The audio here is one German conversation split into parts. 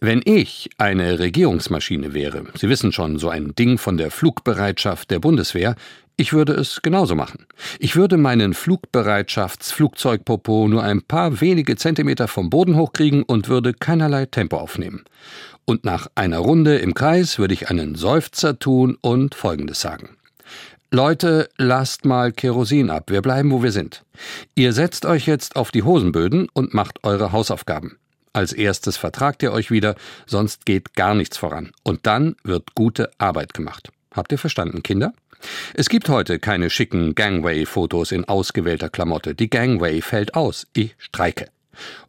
Wenn ich eine Regierungsmaschine wäre, Sie wissen schon, so ein Ding von der Flugbereitschaft der Bundeswehr, ich würde es genauso machen. Ich würde meinen Flugbereitschaftsflugzeugpopo nur ein paar wenige Zentimeter vom Boden hochkriegen und würde keinerlei Tempo aufnehmen. Und nach einer Runde im Kreis würde ich einen Seufzer tun und Folgendes sagen. Leute, lasst mal Kerosin ab, wir bleiben, wo wir sind. Ihr setzt euch jetzt auf die Hosenböden und macht eure Hausaufgaben. Als erstes vertragt ihr euch wieder, sonst geht gar nichts voran. Und dann wird gute Arbeit gemacht. Habt ihr verstanden, Kinder? Es gibt heute keine schicken Gangway-Fotos in ausgewählter Klamotte. Die Gangway fällt aus. Ich streike.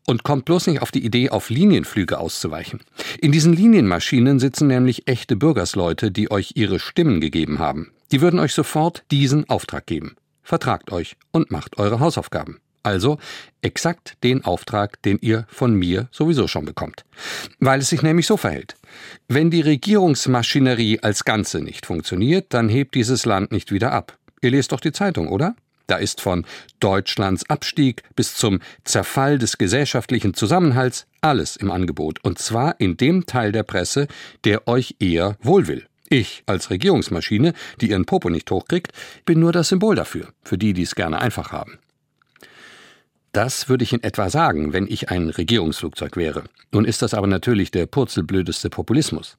Und kommt bloß nicht auf die Idee, auf Linienflüge auszuweichen. In diesen Linienmaschinen sitzen nämlich echte Bürgersleute, die euch ihre Stimmen gegeben haben. Die würden euch sofort diesen Auftrag geben. Vertragt euch und macht eure Hausaufgaben. Also exakt den Auftrag, den ihr von mir sowieso schon bekommt. Weil es sich nämlich so verhält. Wenn die Regierungsmaschinerie als Ganze nicht funktioniert, dann hebt dieses Land nicht wieder ab. Ihr lest doch die Zeitung, oder? Da ist von Deutschlands Abstieg bis zum Zerfall des gesellschaftlichen Zusammenhalts alles im Angebot. Und zwar in dem Teil der Presse, der euch eher wohl will. Ich als Regierungsmaschine, die ihren Popo nicht hochkriegt, bin nur das Symbol dafür, für die, die es gerne einfach haben. Das würde ich in etwa sagen, wenn ich ein Regierungsflugzeug wäre. Nun ist das aber natürlich der purzelblödeste Populismus.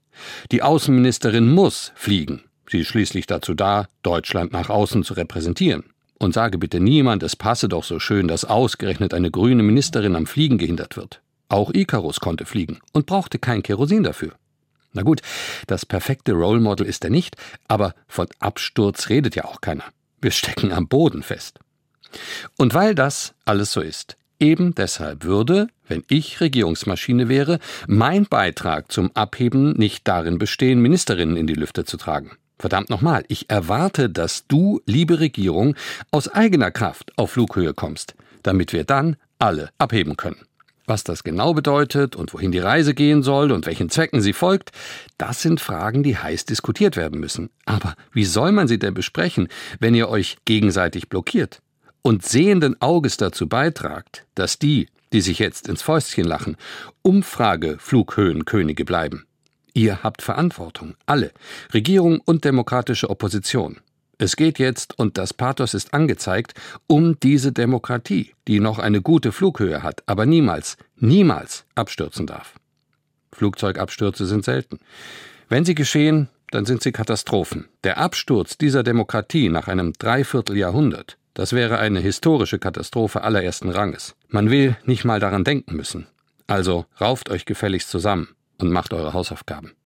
Die Außenministerin muss fliegen. Sie ist schließlich dazu da, Deutschland nach außen zu repräsentieren. Und sage bitte niemand, es passe doch so schön, dass ausgerechnet eine grüne Ministerin am Fliegen gehindert wird. Auch Icarus konnte fliegen und brauchte kein Kerosin dafür. Na gut, das perfekte Role Model ist er nicht, aber von Absturz redet ja auch keiner. Wir stecken am Boden fest. Und weil das alles so ist, eben deshalb würde, wenn ich Regierungsmaschine wäre, mein Beitrag zum Abheben nicht darin bestehen, Ministerinnen in die Lüfte zu tragen. Verdammt nochmal, ich erwarte, dass du, liebe Regierung, aus eigener Kraft auf Flughöhe kommst, damit wir dann alle abheben können. Was das genau bedeutet und wohin die Reise gehen soll und welchen Zwecken sie folgt, das sind Fragen, die heiß diskutiert werden müssen. Aber wie soll man sie denn besprechen, wenn ihr euch gegenseitig blockiert? Und sehenden Auges dazu beitragt, dass die, die sich jetzt ins Fäustchen lachen, Umfrageflughöhenkönige bleiben. Ihr habt Verantwortung, alle, Regierung und demokratische Opposition. Es geht jetzt, und das Pathos ist angezeigt, um diese Demokratie, die noch eine gute Flughöhe hat, aber niemals, niemals abstürzen darf. Flugzeugabstürze sind selten. Wenn sie geschehen, dann sind sie Katastrophen. Der Absturz dieser Demokratie nach einem Dreivierteljahrhundert das wäre eine historische Katastrophe allerersten Ranges. Man will nicht mal daran denken müssen. Also rauft euch gefälligst zusammen und macht eure Hausaufgaben.